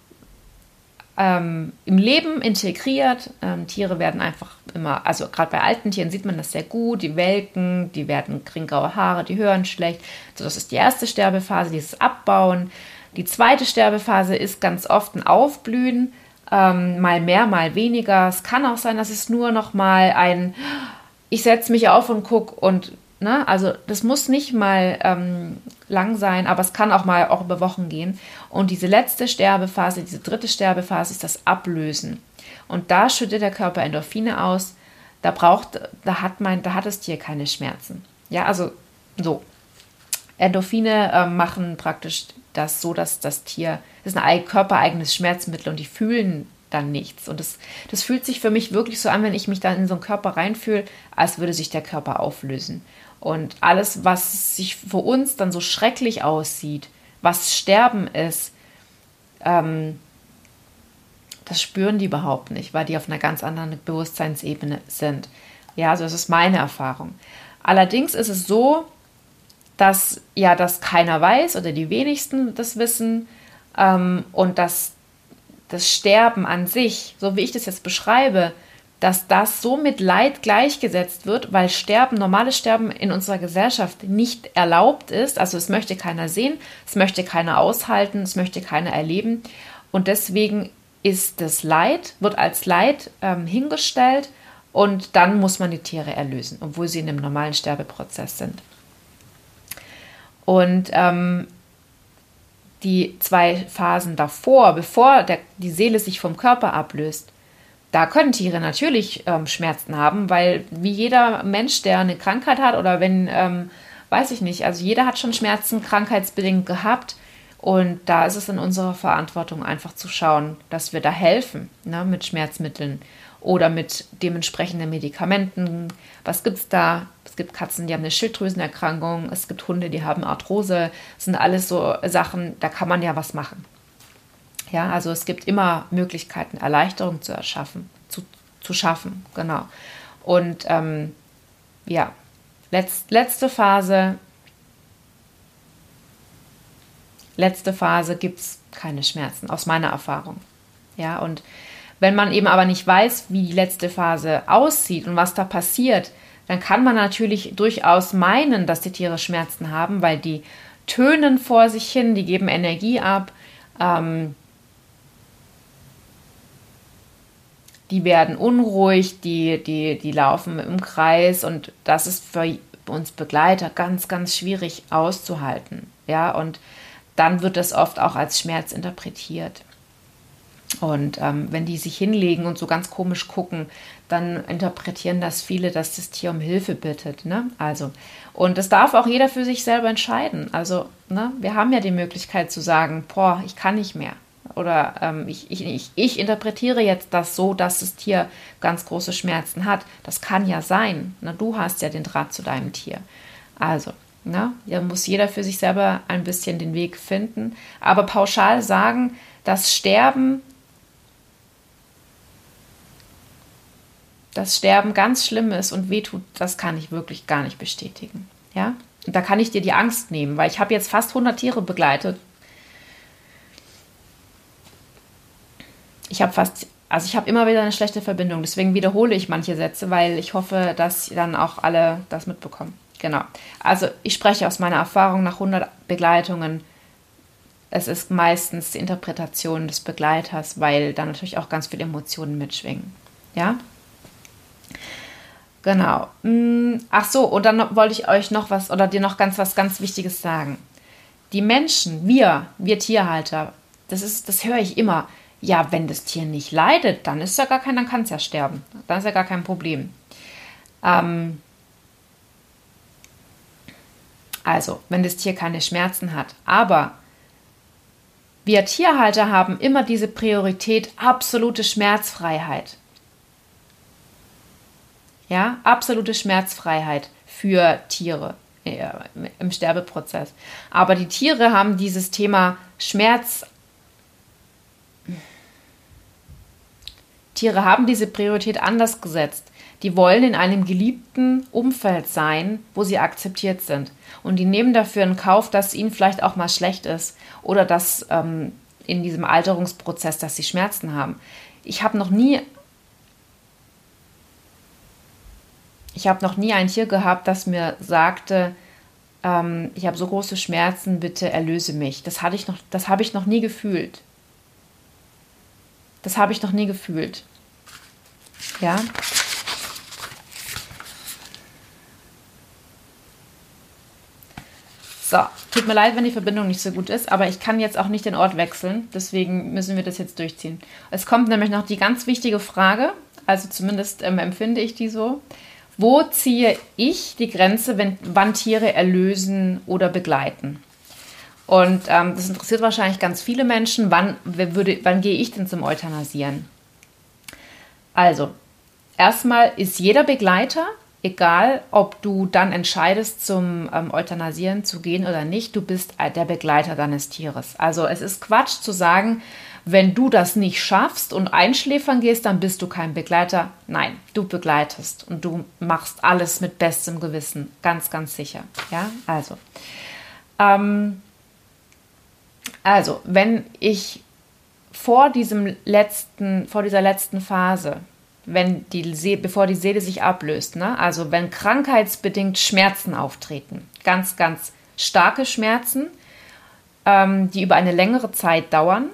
ähm, im Leben integriert. Ähm, Tiere werden einfach immer, also gerade bei alten Tieren sieht man das sehr gut, die welken, die werden kriegen graue Haare, die hören schlecht. So, das ist die erste Sterbephase, dieses Abbauen. Die zweite Sterbephase ist ganz oft ein Aufblühen, ähm, mal mehr, mal weniger. Es kann auch sein, dass es nur noch mal ein, ich setze mich auf und gucke und ne, also das muss nicht mal ähm, lang sein, aber es kann auch mal auch über Wochen gehen. Und diese letzte Sterbephase, diese dritte Sterbephase ist das Ablösen. Und da schüttet der Körper Endorphine aus. Da braucht, da hat mein, da hat das Tier keine Schmerzen. Ja, also so. Endorphine äh, machen praktisch das so, dass das Tier, das ist ein körpereigenes Schmerzmittel und die fühlen dann nichts. Und das, das fühlt sich für mich wirklich so an, wenn ich mich dann in so einen Körper reinfühle, als würde sich der Körper auflösen. Und alles, was sich für uns dann so schrecklich aussieht, was Sterben ist, ähm, das spüren die überhaupt nicht, weil die auf einer ganz anderen Bewusstseinsebene sind. Ja, also das ist meine Erfahrung. Allerdings ist es so, dass ja das keiner weiß oder die wenigsten das wissen ähm, und dass das Sterben an sich, so wie ich das jetzt beschreibe, dass das so mit Leid gleichgesetzt wird, weil Sterben, normales Sterben in unserer Gesellschaft nicht erlaubt ist. Also es möchte keiner sehen, es möchte keiner aushalten, es möchte keiner erleben. Und deswegen ist das Leid, wird als Leid ähm, hingestellt und dann muss man die Tiere erlösen, obwohl sie in einem normalen Sterbeprozess sind. Und ähm, die zwei Phasen davor, bevor der, die Seele sich vom Körper ablöst, da können Tiere natürlich ähm, Schmerzen haben, weil wie jeder Mensch, der eine Krankheit hat oder wenn, ähm, weiß ich nicht, also jeder hat schon Schmerzen krankheitsbedingt gehabt. Und da ist es in unserer Verantwortung einfach zu schauen, dass wir da helfen ne, mit Schmerzmitteln oder mit dementsprechenden Medikamenten. Was gibt es da? Es gibt Katzen, die haben eine Schilddrüsenerkrankung, es gibt Hunde, die haben Arthrose. Das sind alles so Sachen, da kann man ja was machen. Ja, also es gibt immer Möglichkeiten, Erleichterung zu erschaffen, zu, zu schaffen, genau. Und ähm, ja, letzt, letzte Phase, letzte Phase gibt es keine Schmerzen, aus meiner Erfahrung. Ja, und wenn man eben aber nicht weiß, wie die letzte Phase aussieht und was da passiert, dann kann man natürlich durchaus meinen, dass die Tiere Schmerzen haben, weil die tönen vor sich hin, die geben Energie ab, ähm, die werden unruhig, die, die, die laufen im Kreis und das ist für uns Begleiter ganz, ganz schwierig auszuhalten. Ja, und dann wird das oft auch als Schmerz interpretiert. Und ähm, wenn die sich hinlegen und so ganz komisch gucken, dann interpretieren das viele, dass das Tier um Hilfe bittet. Ne? Also, und das darf auch jeder für sich selber entscheiden. Also, ne, wir haben ja die Möglichkeit zu sagen, boah, ich kann nicht mehr. Oder ähm, ich, ich, ich, ich interpretiere jetzt das so, dass das Tier ganz große Schmerzen hat. Das kann ja sein. Ne? Du hast ja den Draht zu deinem Tier. Also, ne, da muss jeder für sich selber ein bisschen den Weg finden. Aber pauschal sagen, dass Sterben dass Sterben ganz schlimm ist und wehtut, das kann ich wirklich gar nicht bestätigen. Ja? Und da kann ich dir die Angst nehmen, weil ich habe jetzt fast 100 Tiere begleitet. Ich habe fast, also ich habe immer wieder eine schlechte Verbindung, deswegen wiederhole ich manche Sätze, weil ich hoffe, dass dann auch alle das mitbekommen. Genau. Also ich spreche aus meiner Erfahrung nach 100 Begleitungen. Es ist meistens die Interpretation des Begleiters, weil da natürlich auch ganz viele Emotionen mitschwingen. Ja? Genau. Mm, ach so, und dann wollte ich euch noch was oder dir noch ganz was ganz Wichtiges sagen. Die Menschen, wir, wir Tierhalter, das ist, das höre ich immer. Ja, wenn das Tier nicht leidet, dann ist ja gar kein, dann kann es ja sterben. Dann ist ja gar kein Problem. Ähm, also, wenn das Tier keine Schmerzen hat. Aber wir Tierhalter haben immer diese Priorität absolute Schmerzfreiheit. Ja, absolute Schmerzfreiheit für Tiere äh, im Sterbeprozess. Aber die Tiere haben dieses Thema Schmerz. Tiere haben diese Priorität anders gesetzt. Die wollen in einem geliebten Umfeld sein, wo sie akzeptiert sind. Und die nehmen dafür in Kauf, dass ihnen vielleicht auch mal schlecht ist oder dass ähm, in diesem Alterungsprozess, dass sie Schmerzen haben. Ich habe noch nie ich habe noch nie ein Tier gehabt, das mir sagte, ähm, ich habe so große Schmerzen, bitte erlöse mich. Das hatte ich noch, das habe ich noch nie gefühlt. Das habe ich noch nie gefühlt. Ja. So, tut mir leid, wenn die Verbindung nicht so gut ist, aber ich kann jetzt auch nicht den Ort wechseln. Deswegen müssen wir das jetzt durchziehen. Es kommt nämlich noch die ganz wichtige Frage, also zumindest ähm, empfinde ich die so. Wo ziehe ich die Grenze, wenn, wann Tiere erlösen oder begleiten? Und ähm, das interessiert wahrscheinlich ganz viele Menschen. Wann, würde, wann gehe ich denn zum Euthanasieren? Also, erstmal ist jeder Begleiter, egal ob du dann entscheidest, zum ähm, Euthanasieren zu gehen oder nicht, du bist der Begleiter deines Tieres. Also es ist Quatsch zu sagen, wenn du das nicht schaffst und einschläfern gehst, dann bist du kein Begleiter. Nein, du begleitest und du machst alles mit bestem Gewissen, ganz, ganz sicher. Ja, also. Ähm, also, wenn ich vor diesem letzten, vor dieser letzten Phase, wenn die See bevor die Seele sich ablöst, ne? also wenn krankheitsbedingt Schmerzen auftreten, ganz, ganz starke Schmerzen, ähm, die über eine längere Zeit dauern,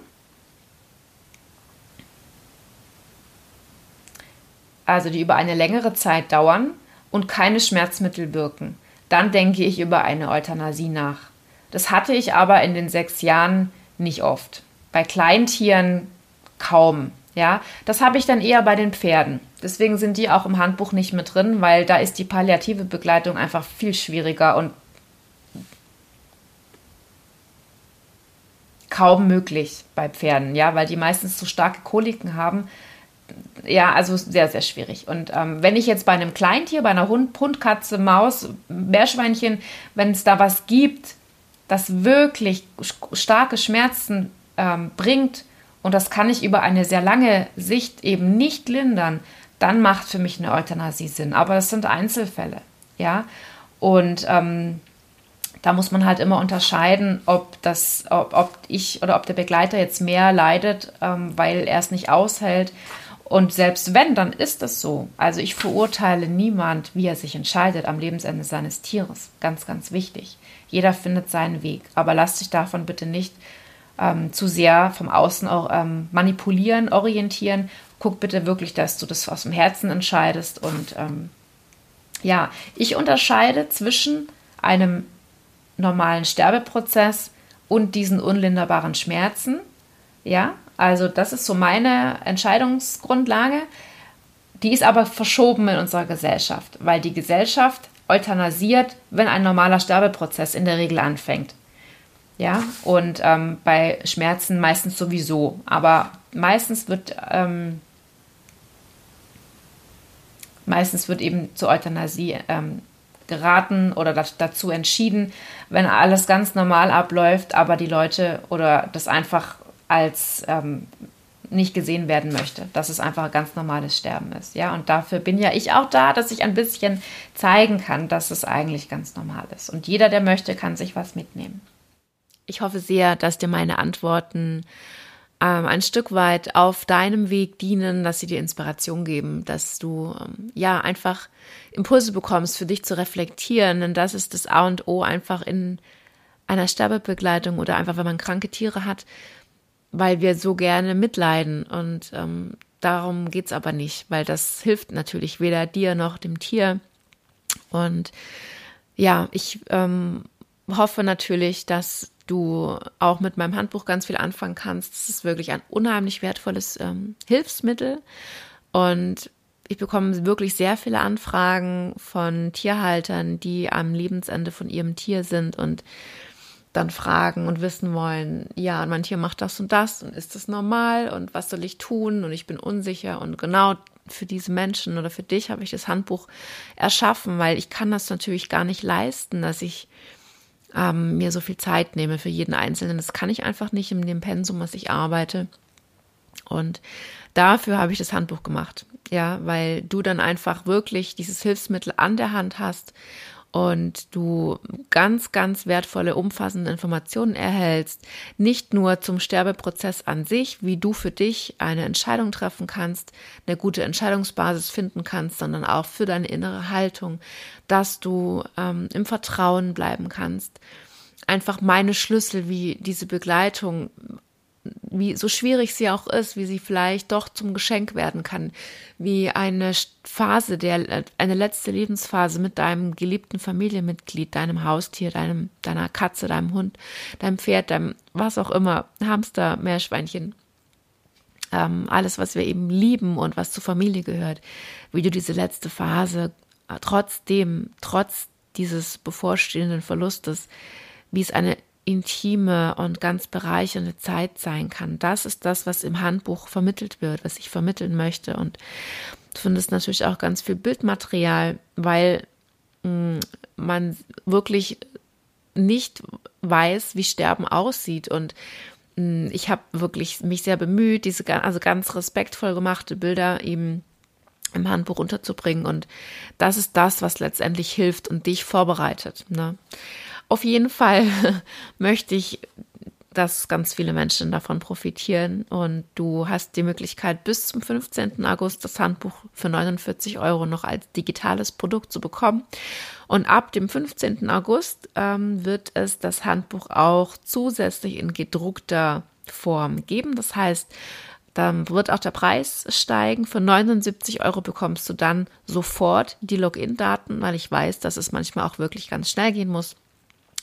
also die über eine längere Zeit dauern und keine Schmerzmittel wirken, dann denke ich über eine Euthanasie nach. Das hatte ich aber in den sechs Jahren nicht oft. Bei Kleintieren kaum. Ja, das habe ich dann eher bei den Pferden. Deswegen sind die auch im Handbuch nicht mit drin, weil da ist die palliative Begleitung einfach viel schwieriger und kaum möglich bei Pferden, ja, weil die meistens so starke Koliken haben. Ja, also sehr, sehr schwierig. Und ähm, wenn ich jetzt bei einem Kleintier, bei einer Hund, Hund Katze, Maus, Meerschweinchen, wenn es da was gibt, das wirklich starke Schmerzen ähm, bringt und das kann ich über eine sehr lange Sicht eben nicht lindern, dann macht für mich eine Euthanasie Sinn. Aber das sind Einzelfälle, ja. Und ähm, da muss man halt immer unterscheiden, ob das, ob, ob, ich oder ob der Begleiter jetzt mehr leidet, ähm, weil er es nicht aushält. Und selbst wenn, dann ist das so. Also ich verurteile niemand, wie er sich entscheidet am Lebensende seines Tieres. Ganz, ganz wichtig. Jeder findet seinen Weg. Aber lass dich davon bitte nicht ähm, zu sehr vom Außen auch ähm, manipulieren, orientieren. Guck bitte wirklich, dass du das aus dem Herzen entscheidest. Und ähm, ja, ich unterscheide zwischen einem normalen Sterbeprozess und diesen unlinderbaren Schmerzen. Ja, also das ist so meine Entscheidungsgrundlage. Die ist aber verschoben in unserer Gesellschaft, weil die Gesellschaft euthanasiert, wenn ein normaler Sterbeprozess in der Regel anfängt. Ja, und ähm, bei Schmerzen meistens sowieso. Aber meistens wird, ähm, meistens wird eben zur Euthanasie ähm, geraten oder dazu entschieden, wenn alles ganz normal abläuft, aber die Leute oder das einfach als ähm, nicht gesehen werden möchte, dass es einfach ein ganz normales Sterben ist. Ja, und dafür bin ja ich auch da, dass ich ein bisschen zeigen kann, dass es eigentlich ganz normal ist. Und jeder, der möchte, kann sich was mitnehmen. Ich hoffe sehr, dass dir meine Antworten ähm, ein Stück weit auf deinem Weg dienen, dass sie dir Inspiration geben, dass du ähm, ja einfach Impulse bekommst, für dich zu reflektieren. Denn das ist das A und O einfach in einer Sterbebegleitung oder einfach, wenn man kranke Tiere hat, weil wir so gerne mitleiden. Und ähm, darum geht's aber nicht, weil das hilft natürlich weder dir noch dem Tier. Und ja, ich ähm, hoffe natürlich, dass du auch mit meinem Handbuch ganz viel anfangen kannst. Es ist wirklich ein unheimlich wertvolles ähm, Hilfsmittel. Und ich bekomme wirklich sehr viele Anfragen von Tierhaltern, die am Lebensende von ihrem Tier sind und dann fragen und wissen wollen, ja, manche macht das und das und ist das normal und was soll ich tun und ich bin unsicher und genau für diese Menschen oder für dich habe ich das Handbuch erschaffen, weil ich kann das natürlich gar nicht leisten, dass ich ähm, mir so viel Zeit nehme für jeden Einzelnen. Das kann ich einfach nicht in dem Pensum, was ich arbeite. Und dafür habe ich das Handbuch gemacht. Ja, weil du dann einfach wirklich dieses Hilfsmittel an der Hand hast und du ganz, ganz wertvolle, umfassende Informationen erhältst, nicht nur zum Sterbeprozess an sich, wie du für dich eine Entscheidung treffen kannst, eine gute Entscheidungsbasis finden kannst, sondern auch für deine innere Haltung, dass du ähm, im Vertrauen bleiben kannst. Einfach meine Schlüssel, wie diese Begleitung wie so schwierig sie auch ist, wie sie vielleicht doch zum Geschenk werden kann, wie eine Phase, der, eine letzte Lebensphase mit deinem geliebten Familienmitglied, deinem Haustier, deinem, deiner Katze, deinem Hund, deinem Pferd, deinem, was auch immer, Hamster, Meerschweinchen, ähm, alles, was wir eben lieben und was zur Familie gehört, wie du diese letzte Phase äh, trotzdem, trotz dieses bevorstehenden Verlustes, wie es eine intime und ganz bereichernde Zeit sein kann. Das ist das, was im Handbuch vermittelt wird, was ich vermitteln möchte. Und du findest natürlich auch ganz viel Bildmaterial, weil mh, mm, man wirklich nicht weiß, wie Sterben aussieht. Und mh, mm, ich habe wirklich mich sehr bemüht, diese also ganz respektvoll gemachte Bilder eben im Handbuch unterzubringen. Und das ist das, was letztendlich hilft und dich vorbereitet. Ne? Auf jeden Fall möchte ich, dass ganz viele Menschen davon profitieren und du hast die Möglichkeit, bis zum 15. August das Handbuch für 49 Euro noch als digitales Produkt zu bekommen. Und ab dem 15. August ähm, wird es das Handbuch auch zusätzlich in gedruckter Form geben. Das heißt, dann wird auch der Preis steigen. Für 79 Euro bekommst du dann sofort die Login-Daten, weil ich weiß, dass es manchmal auch wirklich ganz schnell gehen muss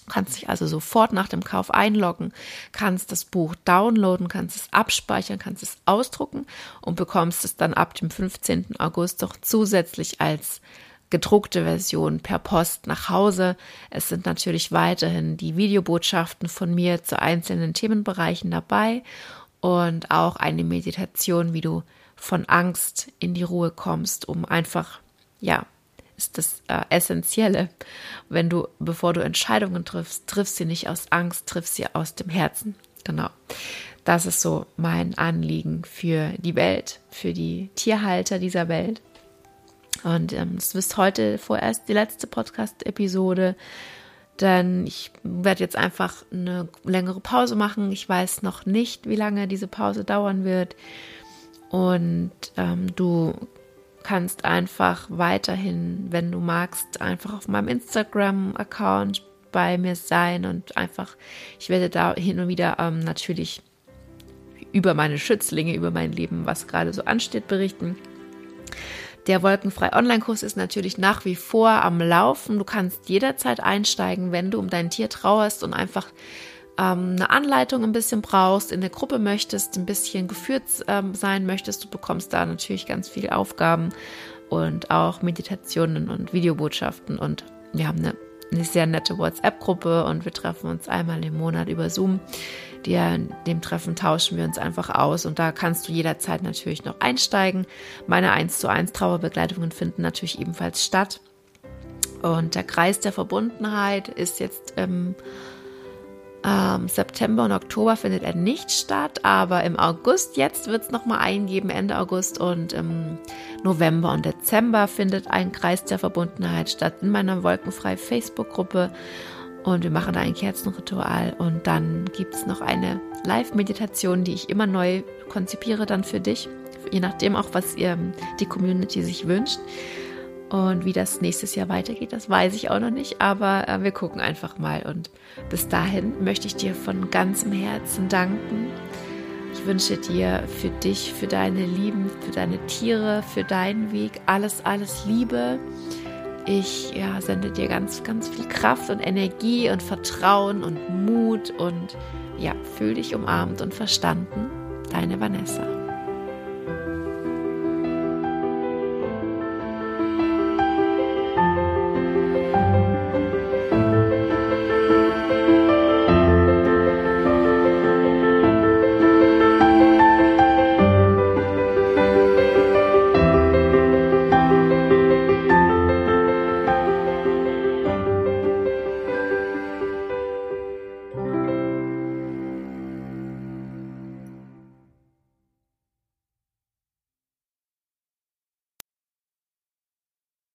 kannst dich also sofort nach dem Kauf einloggen, kannst das Buch downloaden, kannst es abspeichern, kannst es ausdrucken und bekommst es dann ab dem 15. August doch zusätzlich als gedruckte Version per Post nach Hause. Es sind natürlich weiterhin die Videobotschaften von mir zu einzelnen Themenbereichen dabei und auch eine Meditation, wie du von Angst in die Ruhe kommst, um einfach ja ist das äh, Essentielle. Wenn du, bevor du Entscheidungen triffst, triffst sie nicht aus Angst, triffst sie aus dem Herzen. Genau. Das ist so mein Anliegen für die Welt, für die Tierhalter dieser Welt. Und ähm, es ist heute vorerst die letzte Podcast-Episode, denn ich werde jetzt einfach eine längere Pause machen. Ich weiß noch nicht, wie lange diese Pause dauern wird. Und ähm, du kannst einfach weiterhin, wenn du magst, einfach auf meinem Instagram-Account bei mir sein und einfach, ich werde da hin und wieder ähm, natürlich über meine Schützlinge, über mein Leben, was gerade so ansteht, berichten. Der Wolkenfrei Online-Kurs ist natürlich nach wie vor am Laufen. Du kannst jederzeit einsteigen, wenn du um dein Tier trauerst und einfach ähm, eine Anleitung ein bisschen brauchst, in der Gruppe möchtest, ein bisschen geführt ähm, sein möchtest, du bekommst da natürlich ganz viele Aufgaben und auch Meditationen und Videobotschaften und wir haben eine, eine sehr nette WhatsApp-Gruppe und wir treffen uns einmal im Monat über Zoom. Die, dem Treffen tauschen wir uns einfach aus und da kannst du jederzeit natürlich noch einsteigen. Meine 1 zu 1 Trauerbegleitungen finden natürlich ebenfalls statt. Und der Kreis der Verbundenheit ist jetzt ähm, ähm, September und Oktober findet er nicht statt, aber im August jetzt wird es nochmal eingeben, Ende August und im November und Dezember findet ein Kreis der Verbundenheit statt in meiner wolkenfrei Facebook-Gruppe und wir machen da ein Kerzenritual und dann gibt es noch eine Live-Meditation, die ich immer neu konzipiere dann für dich, je nachdem auch, was ihr, die Community sich wünscht. Und wie das nächstes Jahr weitergeht, das weiß ich auch noch nicht, aber äh, wir gucken einfach mal. Und bis dahin möchte ich dir von ganzem Herzen danken. Ich wünsche dir für dich, für deine Lieben, für deine Tiere, für deinen Weg alles, alles Liebe. Ich ja, sende dir ganz, ganz viel Kraft und Energie und Vertrauen und Mut und ja, fühl dich umarmt und verstanden. Deine Vanessa.